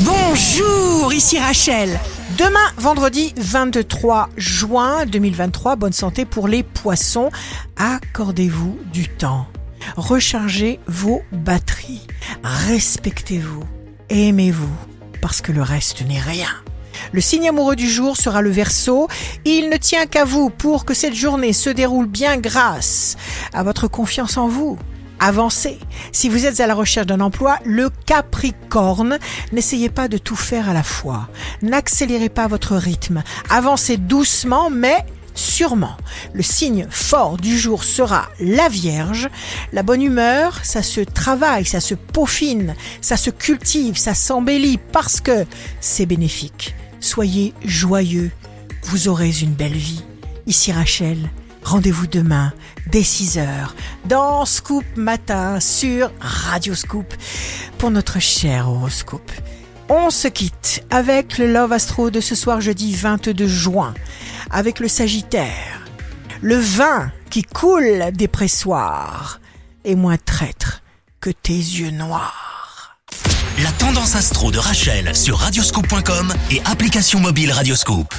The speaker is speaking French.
Bonjour, ici Rachel. Demain, vendredi 23 juin 2023, bonne santé pour les poissons. Accordez-vous du temps. Rechargez vos batteries. Respectez-vous. Aimez-vous. Parce que le reste n'est rien. Le signe amoureux du jour sera le verso. Il ne tient qu'à vous pour que cette journée se déroule bien grâce à votre confiance en vous. Avancez. Si vous êtes à la recherche d'un emploi, le Capricorne, n'essayez pas de tout faire à la fois. N'accélérez pas votre rythme. Avancez doucement, mais sûrement. Le signe fort du jour sera la Vierge. La bonne humeur, ça se travaille, ça se peaufine, ça se cultive, ça s'embellit parce que c'est bénéfique. Soyez joyeux, vous aurez une belle vie. Ici Rachel, rendez-vous demain dès 6h dans Scoop Matin sur Radio Scoop pour notre cher horoscope. On se quitte avec le Love Astro de ce soir jeudi 22 juin, avec le Sagittaire. Le vin qui coule des pressoirs est moins traître que tes yeux noirs. La tendance astro de Rachel sur radioscope.com et application mobile Radioscope.